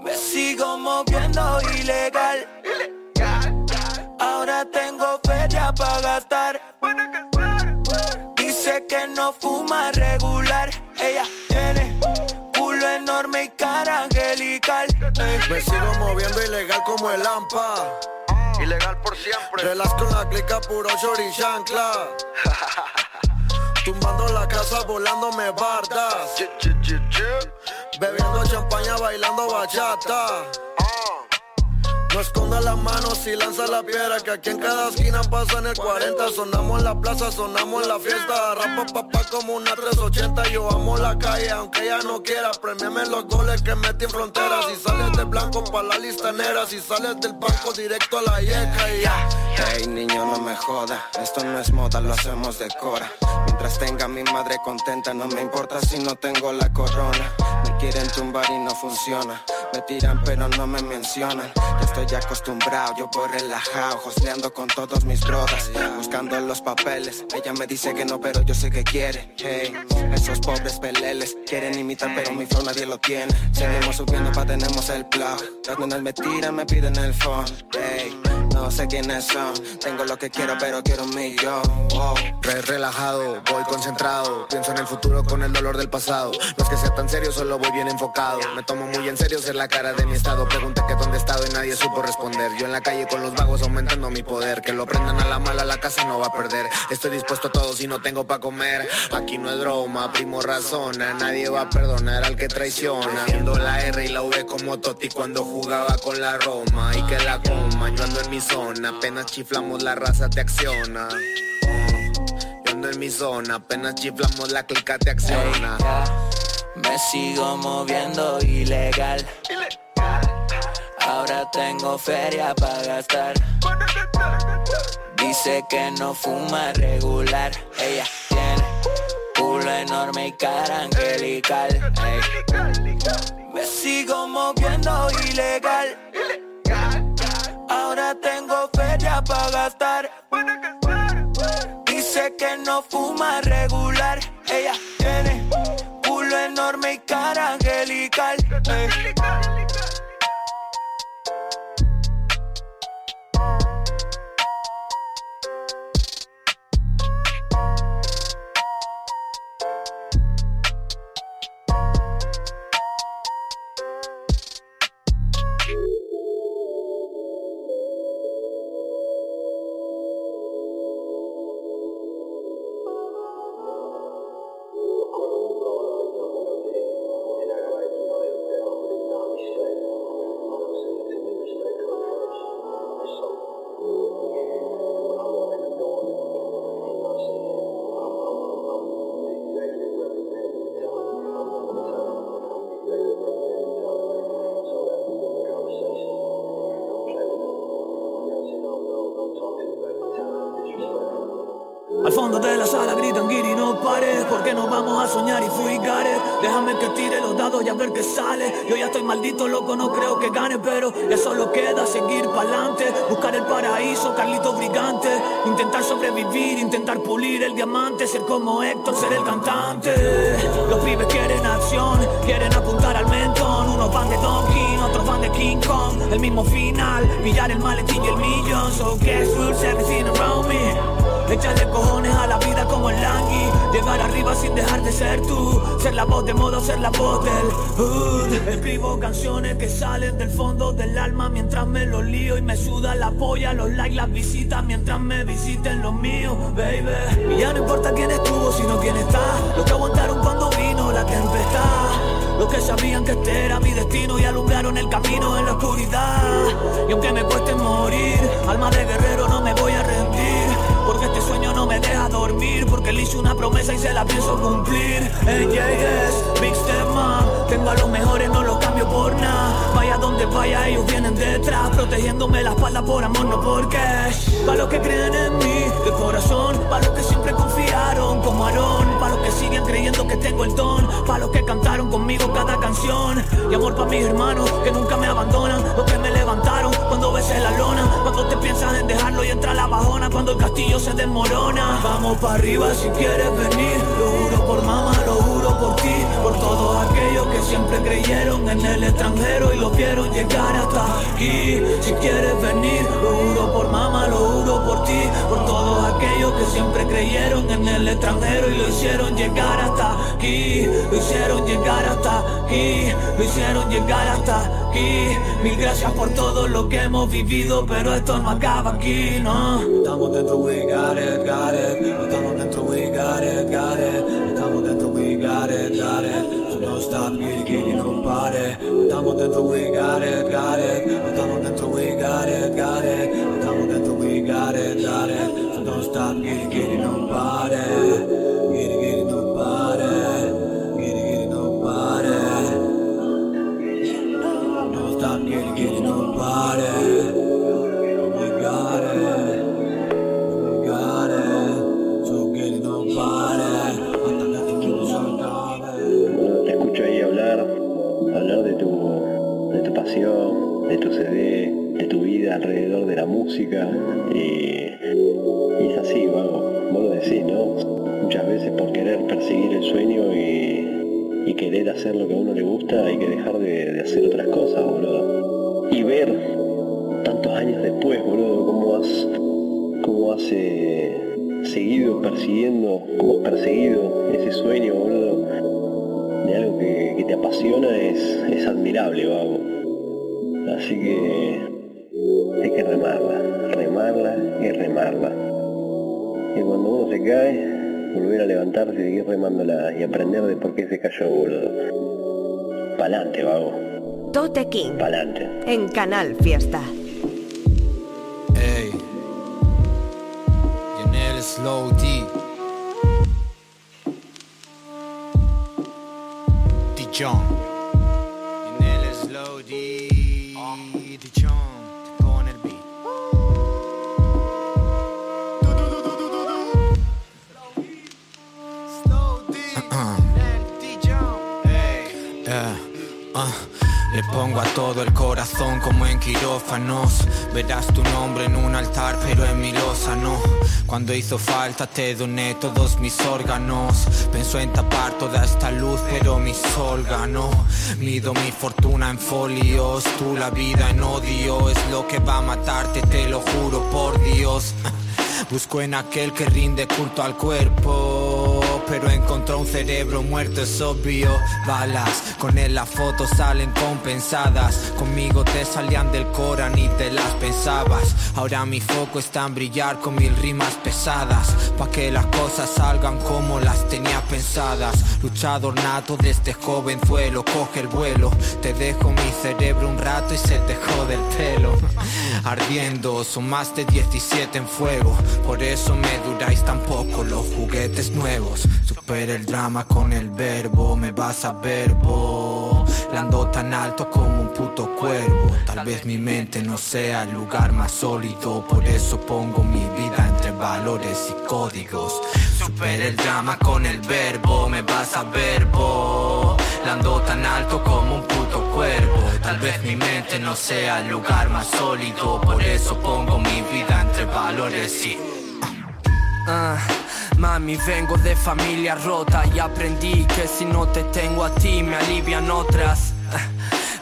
Me sigo moviendo ilegal. Ahora tengo feria para gastar. Dice que no fuma regular. Ella tiene culo enorme y cara angelical. Ey. Me sigo moviendo ilegal como el AMPA. Ilegal por siempre. Relax con la clica puro short y chancla. Tumbando la casa, volándome bardas. Bebiendo champaña, bailando bachata. No esconda las manos y lanza la piedra Que aquí en cada esquina pasa en el 40 Sonamos en la plaza, sonamos en la fiesta. Rapa papá como una 380 Yo amo la calle aunque ella no quiera. Premiame los goles que metí en fronteras Si sales de blanco pa' la lista negra. Si sales del banco directo a la yeca. Y ya. Hey niño no me joda, esto no es moda, lo hacemos de cora. Mientras tenga a mi madre contenta, no me importa si no tengo la corona quieren tumbar y no funciona. Me tiran pero no me mencionan. Ya estoy acostumbrado, yo voy relajado Hostleando con todos mis brothers Buscando los papeles, ella me dice que no pero yo sé que quiere. Hey, esos pobres peleles Quieren imitar pero mi flow nadie lo tiene. Seguimos subiendo pa' tenemos el plug. Las nenas me tiran, me piden el phone. Hey, no sé quiénes son. Tengo lo que quiero pero quiero un millón. Wow. Re relajado, voy concentrado. Pienso en el futuro con el dolor del pasado. No es que sea tan serio, solo voy bien enfocado. Me tomo muy en serio ser la cara de mi estado. Pregunté que dónde he estado y nadie supo responder. Yo en la calle con los vagos aumentando mi poder. Que lo prendan a la mala, la casa no va a perder. Estoy dispuesto a todo si no tengo pa' comer. Aquí no es broma, primo razona Nadie va a perdonar al que traiciona. Viendo la R y la V como Totti cuando jugaba con la Roma. Y que la coma, yo ando en mi Apenas chiflamos la raza te acciona Yo ando en mi zona, apenas chiflamos la clica te acciona. Me sigo moviendo ilegal. Ahora tengo feria para gastar. Dice que no fuma regular. Ella tiene culo enorme y cara angelical. Me sigo moviendo ilegal. Ahora tengo feria para gastar. Dice que no fuma regular. Ella tiene culo enorme y cara angelical. Al soñar y fuigare Déjame que tire los dados y a ver qué sale. Yo ya estoy maldito, loco, no creo que gane Pero ya solo queda seguir pa'lante. Buscar el paraíso, Carlito Brigante. Intentar sobrevivir, intentar pulir el diamante. Ser como Héctor, ser el cantante. Los pibes quieren acción, quieren apuntar al mentón. Unos van de Donkey, otros van de King Kong. El mismo final, pillar el maletín y el millón. So guess rules everything around me Échale cojones a la vida como el langui. Llegar arriba sin dejar de ser tú. Ser la voz de modo, ser la voz del hood. Escribo canciones que salen del fondo del alma. Mientras me los lío y me suda la polla Los likes, las visitas. Mientras me visiten los míos, baby. Y ya no importa quién estuvo, sino quién está. Los que aguantaron cuando vino la tempestad. Los que sabían que este era mi destino y alumbraron el camino en la oscuridad. Y aunque me cueste morir, alma de guerrero no me sueño no me deja dormir Porque le hice una promesa y se la pienso cumplir. En JS, Big Tengo a los mejores, no los cambio por nada. Vaya donde vaya, ellos vienen detrás Protegiéndome la espalda por amor, no por cash. Para los que creen en mí, de corazón Para los que siempre confiaron, como Aarón Que siguen creyendo que tengo el don Para los que cantaron conmigo cada canción. Y amor para mis hermanos, que nunca me abandonan Los que me levantaron cuando besé la lona. Cuando te piensas en dejarlo y entra la bajona Cuando el castillo se desmorona. Vamos para arriba si quieres venir Lo juro por mamá, lo juro por ti Por todos aquellos que creyeron en el extranjero Y lo vieron llegar hasta aquí. Si quieres venir, lo juro por mamá, lo juro por ti Por todos aquellos que siempre creyeron en el extranjero Y lo hicieron llegar hasta aquí. Lo hicieron llegar hasta aquí Lo hicieron llegar hasta aquí. Mil gracias por todo lo que hemos vivido Pero esto no acaba aquí, no Estamos dentro, we got it, got it Estamos dentro, we got it, Estamos dentro, we got it, got it stop, get it, no pare Estamos dentro, we got it, got it. Estamos dentro, we got it, got it. Estamos dentro, we got it, got it. So don't stop, get it, no alrededor de la música y, es así, vago, vos lo decís, ¿no? Muchas veces por querer perseguir el sueño y, querer hacer lo que a uno le gusta hay que dejar de, hacer otras cosas, boludo. Y ver tantos años después, boludo, cómo has, cómo has eh, seguido persiguiendo, cómo has perseguido ese sueño, boludo, de algo que, te apasiona es, es admirable, vago. Así que remarla y remarla. Y cuando uno se cae, volver a levantarse y seguir remándola y aprender de por qué se cayó, boludo. Pa'lante, vago. Tote King. Pa'lante. En Canal Fiesta. Ey, Yanel Slow D. Dijon. Pongo a todo el corazón como en quirófanos. Verás tu nombre en un altar, pero en mi losa no. Cuando hizo falta te doné todos mis órganos. Pensó en tapar toda esta luz, pero mi sol ganó. Mido mi fortuna en folios, tú la vida en odio. Es lo que va a matarte, te lo juro por Dios. Busco en aquel que rinde culto al cuerpo pero encontró un cerebro muerto, es obvio. Balas, con él las fotos salen compensadas. Conmigo te salían del cora ni te las pensabas. Ahora mi foco está en brillar con mil rimas pesadas. Pa' que las cosas salgan como las tenía pensadas. Luchador nato desde jovenzuelo, coge el vuelo. Te dejo mi cerebro un rato y se te jode el pelo. Ardiendo, son más de 17 en fuego. Por eso me duráis tan poco los juguetes nuevos. Supera el drama con el verbo, me vas a verbo. Lando tan alto como un puto cuervo. Tal vez mi mente no sea el lugar más sólido, por eso pongo mi vida entre valores y códigos. Supera el drama con el verbo, me vas a verbo. Lando tan alto como un puto cuervo. Tal vez mi mente no sea el lugar más sólido, por eso pongo mi vida entre valores y. Ah, mami, vengo de familia rota y aprendí que si no te tengo a ti me alivian otras. Ah,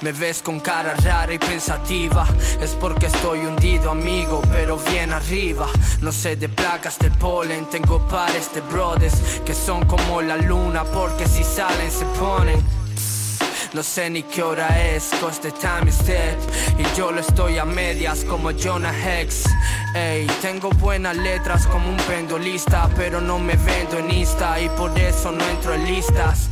Me ves con cara rara y pensativa, es porque estoy hundido amigo, pero bien arriba. No sé de placas de polen, tengo pares de brothers que son como la luna porque si salen se ponen. No sé ni qué hora es, cause the time is dead Y yo lo estoy a medias como Jonah Hex Ey, tengo buenas letras como un pendolista Pero no me vendo en Insta y por eso no entro en listas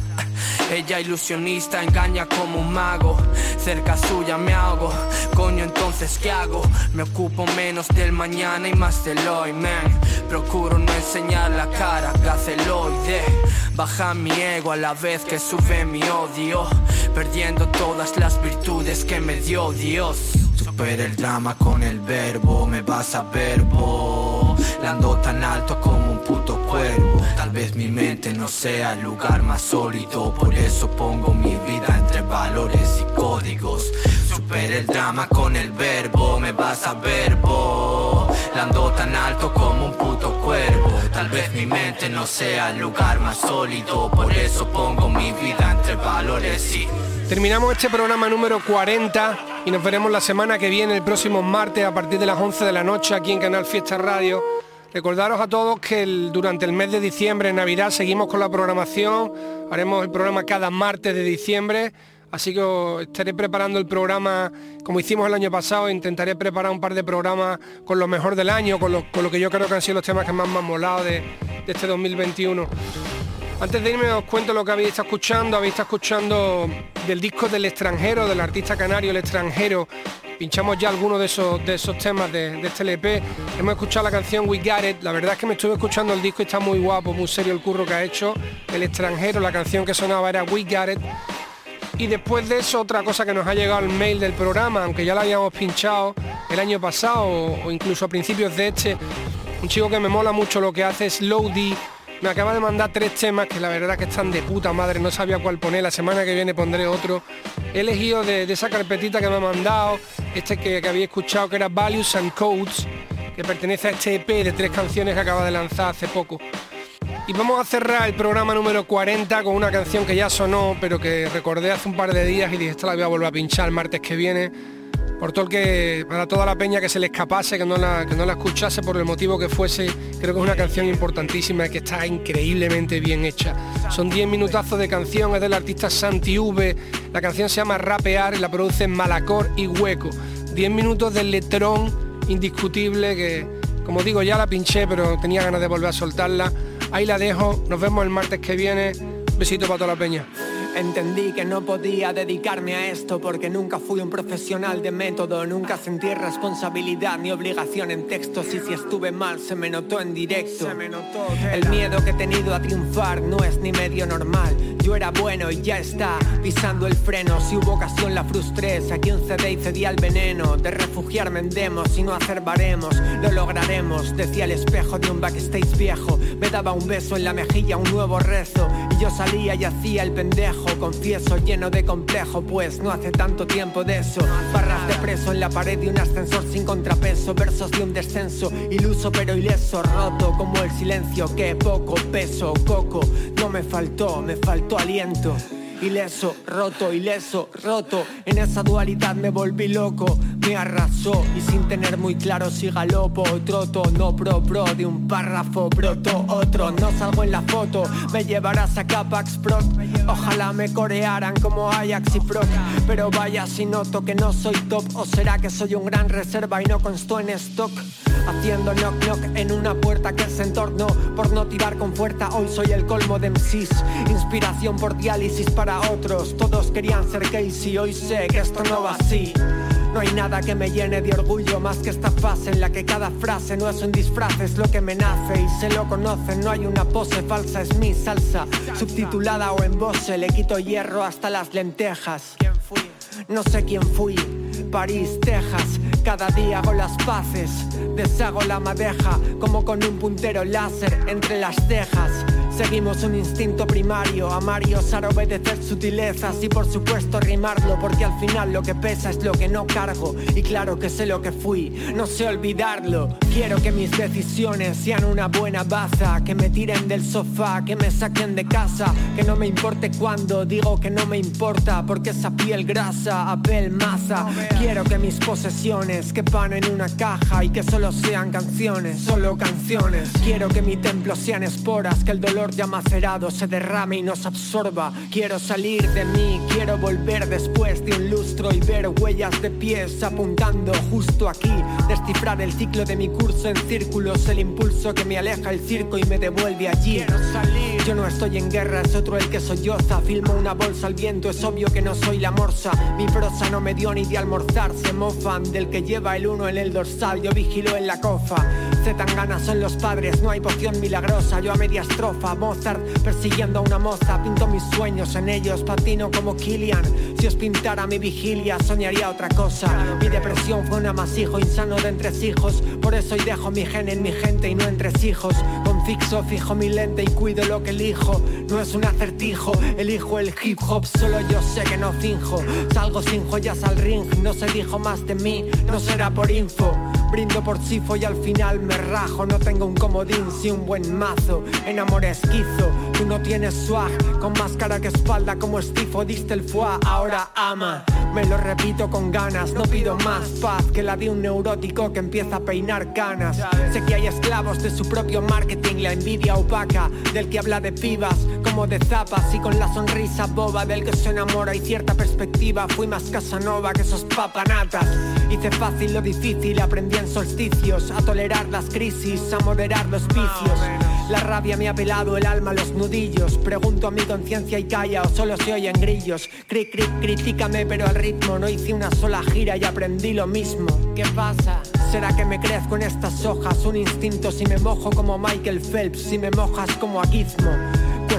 ella ilusionista engaña como un mago. Cerca suya me hago Coño entonces ¿qué hago? Me ocupo menos del mañana y más del hoy man Procuro no enseñar la cara gaceloide. Baja mi ego a la vez que sube mi odio. Perdiendo todas las virtudes que me dio Dios. Supera el drama con el verbo, me vas a verbo. Lando tan alto como un puto cuervo. Tal vez mi mente no sea el lugar más sólido, por eso pongo mi vida entre valores y códigos. Supera el drama con el verbo, me vas a verbo. Lando tan alto como un puto cuervo. Tal vez mi mente no sea el lugar más sólido, por eso pongo mi vida entre valores y Terminamos este programa número 40 y nos veremos la semana que viene, el próximo martes, a partir de las 11 de la noche, aquí en Canal Fiesta Radio. Recordaros a todos que durante el mes de diciembre, en Navidad, seguimos con la programación. Haremos el programa cada martes de diciembre. Así que estaré preparando el programa como hicimos el año pasado. Intentaré preparar un par de programas con lo mejor del año, con lo, con lo que yo creo que han sido los temas que más me han molado de este 2021. Antes de irme os cuento lo que habéis estado escuchando. Habéis estado escuchando del disco del extranjero, del artista canario El extranjero. Pinchamos ya algunos de esos, de esos temas de, de este LP. Hemos escuchado la canción We Got It. La verdad es que me estuve escuchando el disco y está muy guapo, muy serio el curro que ha hecho. El extranjero, la canción que sonaba era We Got It. Y después de eso, otra cosa que nos ha llegado al mail del programa, aunque ya la habíamos pinchado el año pasado o, o incluso a principios de este, un chico que me mola mucho lo que hace es Low D. Me acaba de mandar tres temas que la verdad que están de puta madre, no sabía cuál poner, la semana que viene pondré otro. He elegido de, esa carpetita que me ha mandado, este que, que había escuchado que era Values and Codes, que pertenece a este EP de tres canciones que acaba de lanzar hace poco. Y vamos a cerrar el programa número 40 con una canción que ya sonó, pero que recordé hace un par de días y dije, esta la voy a volver a pinchar el martes que viene. Por todo que, para toda la peña que se le escapase, que no, la, que no la escuchase por el motivo que fuese, creo que es una canción importantísima que está increíblemente bien hecha. Son 10 minutazos de canción, es del artista Santi V, la canción se llama Rapear y la producen Malacor y Hueco. 10 minutos de letrón indiscutible que, como digo, ya la pinché, pero tenía ganas de volver a soltarla. Ahí la dejo, nos vemos el martes que viene. Besito para toda la peña. Entendí que no podía dedicarme a esto porque nunca fui un profesional de método, nunca sentí responsabilidad ni obligación en textos y si estuve mal se me notó en directo. El miedo que he tenido a triunfar no es ni medio normal. Yo era bueno y ya está, pisando el freno. Si hubo ocasión la frustré, saqué un CD y cedí al veneno. De refugiarme en demos y no hacer baremos, lo lograremos. Decía el espejo de un backstage viejo, me daba un beso en la mejilla, un nuevo rezo. Y yo salía y hacía el pendejo confieso, lleno de complejo, pues no hace tanto tiempo de eso. Barras de preso en la pared de un ascensor sin contrapeso, versos de un descenso, iluso pero ileso, roto como el silencio, que poco peso, coco, no me faltó, me faltó aliento ileso, roto, ileso, roto. En esa dualidad me volví loco, me arrasó y sin tener muy claro si galopo troto, no pro pro de un párrafo broto otro. No salgo en la foto, me llevarás a Capax Pro. Ojalá me corearan como Ajax y pero vaya si noto que no soy top o será que soy un gran reserva y no consto en stock. Haciendo knock knock en una puerta que se entorno por no tirar con fuerza. Hoy soy el colmo de MCs, inspiración por diálisis para otros. Todos querían ser Casey, hoy sé que esto no va así. No hay nada que me llene de orgullo más que esta fase en la que cada frase no es un disfraz, es lo que me nace y se lo conocen. No hay una pose falsa, es mi salsa. Subtitulada o en voce, le quito hierro hasta las lentejas. No sé quién fui, París, Texas. Cada día hago las paces, deshago la madeja como con un puntero láser entre las cejas. Seguimos un instinto primario, amar y osar obedecer sutilezas y por supuesto rimarlo, porque al final lo que pesa es lo que no cargo. Y claro que sé lo que fui, no sé olvidarlo. Quiero que mis decisiones sean una buena baza, que me tiren del sofá, que me saquen de casa, que no me importe cuando digo que no me importa, porque esa piel grasa, apel masa. Quiero que mis posesiones quepan en una caja y que solo sean canciones, solo canciones. Quiero que mi templo sean esporas, que el dolor ya macerado se derrame y nos absorba. Quiero salir de mí, quiero volver después de un lustro y ver huellas de pies apuntando justo aquí. Descifrar el ciclo de mi curso en círculos, el impulso que me aleja el circo y me devuelve allí. Yo no estoy en guerra, es otro el que solloza. Filmo una bolsa al viento, es obvio que no soy la morsa. Mi prosa no me dio ni de almorzar, se mofan del que lleva el uno en el dorsal. Yo vigilo en la cofa. Z ganas son los padres, no hay poción milagrosa. Yo a media estrofa Mozart persiguiendo a una moza. Pinto mis sueños en ellos, patino como Killian. Si os pintara mi vigilia, soñaría otra cosa. Mi depresión fue un amasijo insano de entresijos. Por eso hoy dejo mi gen en mi gente y no entresijos. Con fixo fijo mi lente y cuido lo elijo. No es un acertijo, elijo el hip hop, solo yo sé que no finjo. Salgo sin joyas al ring, no se dijo más de mí, no será por info. Brindo por sifo y al final me rajo. No tengo un comodín, si un buen mazo. En amor esquizo, tú no tienes swag. Con más cara que espalda, como estifo, diste el foie. Ahora ama. Me lo repito con ganas, no pido más paz que la de un neurótico que empieza a peinar canas. Sé que hay esclavos de su propio marketing, la envidia opaca del que habla de pibas como de zapas y con la sonrisa boba del que se enamora y cierta perspectiva. Fui más casanova que esos papanatas. Hice fácil lo difícil, aprendí en solsticios a tolerar las crisis, a moderar los vicios. La rabia me ha pelado el alma a los nudillos. Pregunto a mi conciencia y calla o solo se oyen grillos. Cric, cric, critícame, pero al ritmo no hice una sola gira y aprendí lo mismo. ¿Qué pasa? ¿Será que me crezco en estas hojas? Un instinto si me mojo como Michael Phelps, si me mojas como a Gizmo.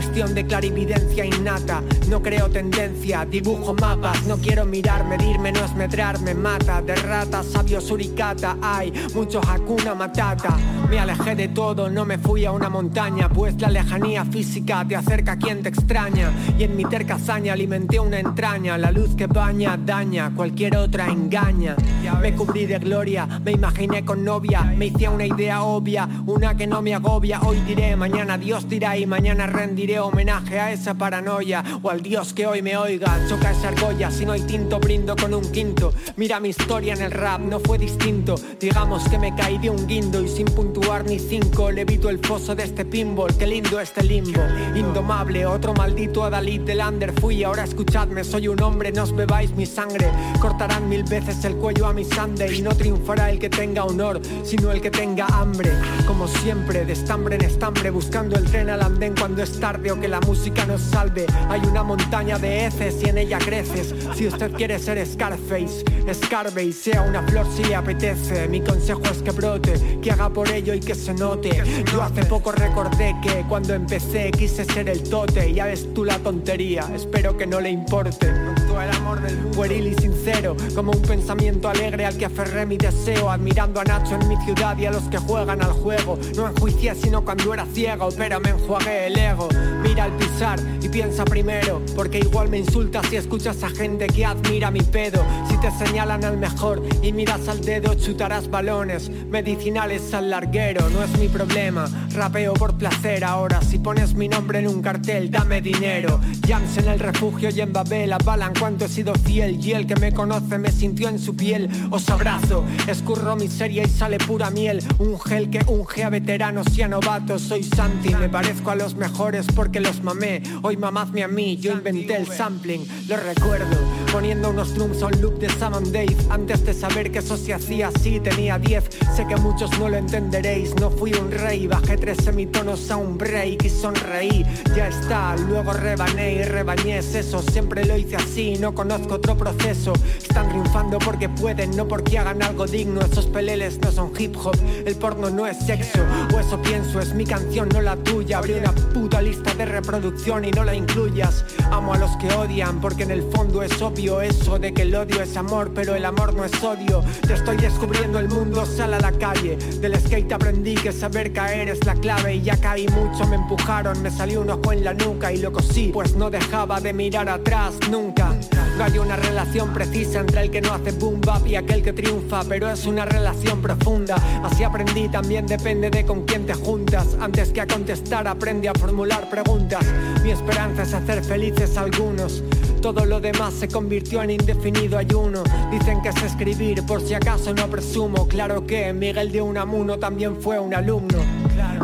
Cuestión de clarividencia innata, no creo tendencia, dibujo mapas, no quiero mirar, medirme, no es medrar, me mata, de rata, sabio suricata, hay mucho hakuna matata. Me alejé de todo, no me fui a una montaña, pues la lejanía física te acerca a quien te extraña. Y en mi terca hazaña alimenté una entraña, la luz que baña, daña, cualquier otra engaña. Me cubrí de gloria, me imaginé con novia, me hice una idea obvia, una que no me agobia. Hoy diré, mañana Dios dirá y mañana rendiré homenaje a esa paranoia o al Dios que hoy me oiga. Choca esa argolla, si no hay tinto brindo con un quinto. Mira mi historia en el rap, no fue distinto. Digamos que me caí de un guindo y sin puntuar ni cinco. Levito el foso de este pinball, qué lindo este limbo. Indomable, otro maldito Adalid del under fui. Ahora escuchadme, soy un hombre, no os bebáis mi sangre. Cortarán mil veces el cuello a mi sande y no triunfará el que tenga honor, sino el que tenga hambre. Como siempre, de estambre en estambre, buscando el tren al andén cuando es tarde o que la música nos salve. Hay una montaña de heces y en ella creces. Si usted quiere ser Scarface, escarbe y sea una flor si le apetece. Mi consejo es que brote, que haga por ello y que se note. Yo hace poco recordé que cuando empecé quise ser el tote. Ya ves tú la tontería, espero que no le importe. El amor del. Pueril y sincero, como un pensamiento alegre al que aferré mi deseo, admirando a Nacho en mi ciudad y a los que juegan al juego. No enjuicié sino cuando era ciego, pero me enjuagué el ego. Mira al pisar y piensa primero, porque igual me insultas si escuchas a gente que admira mi pedo. Si te señalan al mejor y miras al dedo, chutarás balones medicinales al larguero. No es mi problema, rapeo por placer ahora. Si pones mi nombre en un cartel, dame dinero. Jams en el refugio y en Babel avalan cuánto he sido fiel. Y el que me conoce me sintió en su piel. Os abrazo, escurro miseria y sale pura miel. Un gel que unge a veteranos y a novatos. Soy Santi, me parezco a los mejores porque los mamé. Hoy mamadme a mí, yo inventé el sampling, lo recuerdo. Poniendo unos drums a un loop de Sam and Dave. Antes de saber que eso se hacía así, tenía 10. Sé que muchos no lo entenderéis. No fui un rey, bajé tres semitonos a un break y sonreí. Ya está, luego rebané y rebañé. Eso siempre lo hice así, no conozco otro proceso. Están triunfando porque pueden, no porque hagan algo digno. Esos peleles no son hip hop, el porno no es sexo. O eso pienso, es mi canción, no la tuya. Abrí una puta lista de reproducción y no la incluyas. Amo a los que odian porque en el fondo es obvio eso de que el odio es amor, pero el amor no es odio. Te estoy descubriendo el mundo, sal a la calle. Del skate aprendí que saber caer es la clave y ya caí mucho, me empujaron, me salió un ojo en la nuca y lo cosí, pues no dejaba de mirar atrás nunca. No hay una relación precisa entre el que no hace boom bap y aquel que triunfa, pero es una relación profunda. Así aprendí, también depende de con quién te juntas. Antes que a contestar, aprende a formular preguntas. Mi esperanza es hacer felices a algunos. Todo lo demás se convirtió en indefinido ayuno. Dicen que es escribir, por si acaso no presumo. Claro que Miguel de Unamuno también fue un alumno.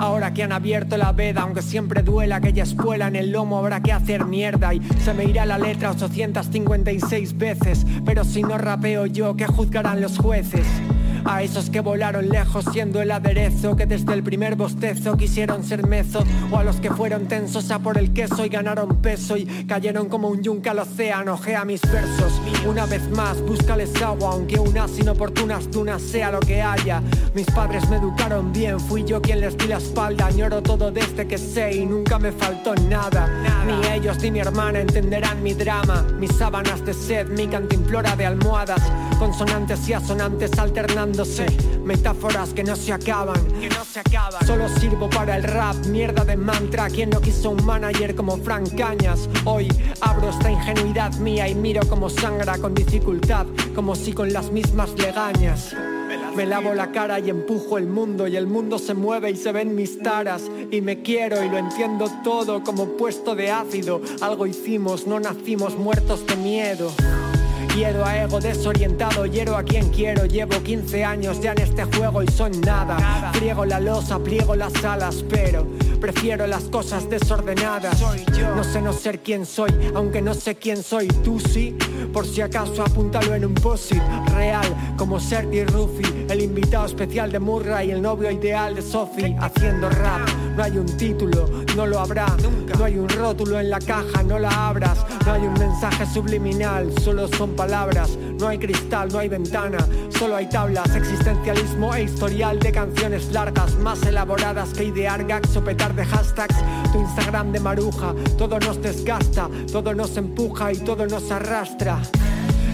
Ahora que han abierto la veda, aunque siempre duela aquella espuela en el lomo, habrá que hacer mierda y se me irá la letra 856 veces. Pero si no rapeo yo, ¿qué juzgarán los jueces? A esos que volaron lejos siendo el aderezo Que desde el primer bostezo quisieron ser mezo O a los que fueron tensos a por el queso y ganaron peso Y cayeron como un yunque al océano. Gea mis versos Una vez más búscales agua Aunque unas inoportunas dunas sea lo que haya. Mis padres me educaron bien Fui yo quien les di la espalda Añoro todo desde que sé y nunca me faltó nada. Ni ellos ni mi hermana entenderán mi drama Mis sábanas de sed, mi cantimplora de almohadas Consonantes y asonantes alternando Metáforas que no se acaban, que no se acaban. Solo sirvo para el rap, mierda de mantra. Quien no quiso un manager como Frank Cañas. Hoy abro esta ingenuidad mía y miro como sangra con dificultad, como si con las mismas legañas. Me lavo la cara y empujo el mundo y el mundo se mueve y se ven mis taras y me quiero y lo entiendo todo como puesto de ácido. Algo hicimos, no nacimos muertos de miedo. Quiero a ego desorientado, hiero a quien quiero. Llevo 15 años ya en este juego y son nada. Friego la losa, pliego las alas, pero prefiero las cosas desordenadas. No sé no ser quién soy, aunque no sé quién soy. Tú sí, por si acaso apúntalo en un posit real, como Sergi Rufi, el invitado especial de Murray, el novio ideal de Sophie, haciendo rap. No hay un título, no lo habrá. No hay un rótulo en la caja, no la abras. No hay un mensaje subliminal, solo son palabras. No hay cristal, no hay ventana, solo hay tablas. Existencialismo e historial de canciones largas, más elaboradas que idear gags o petar de hashtags. Tu Instagram de maruja, todo nos desgasta, todo nos empuja y todo nos arrastra.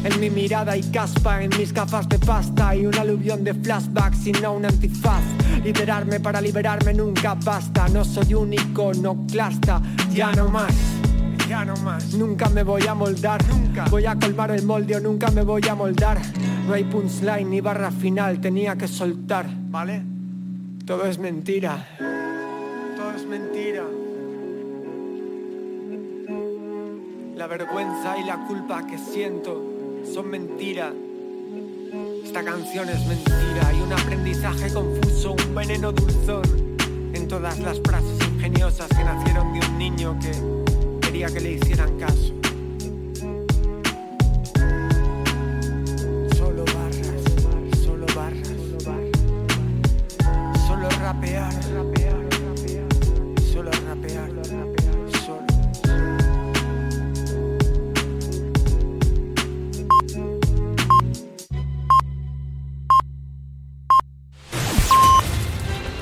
En mi mirada y caspa, en mis gafas de pasta y un aluvión de flashbacks y no un antifaz. Liderarme para liberarme nunca basta, no soy único, no clasta, ya no más. Ya no más. Nunca me voy a moldar, nunca. Voy a colmar el molde o nunca me voy a moldar. No hay punchline ni barra final, tenía que soltar, ¿vale? Todo es mentira. Todo es mentira. La vergüenza y la culpa que siento son mentira. Esta canción es mentira y un aprendizaje confuso, un veneno dulzón en todas las frases ingeniosas que nacieron de un niño que quería que le hicieran caso.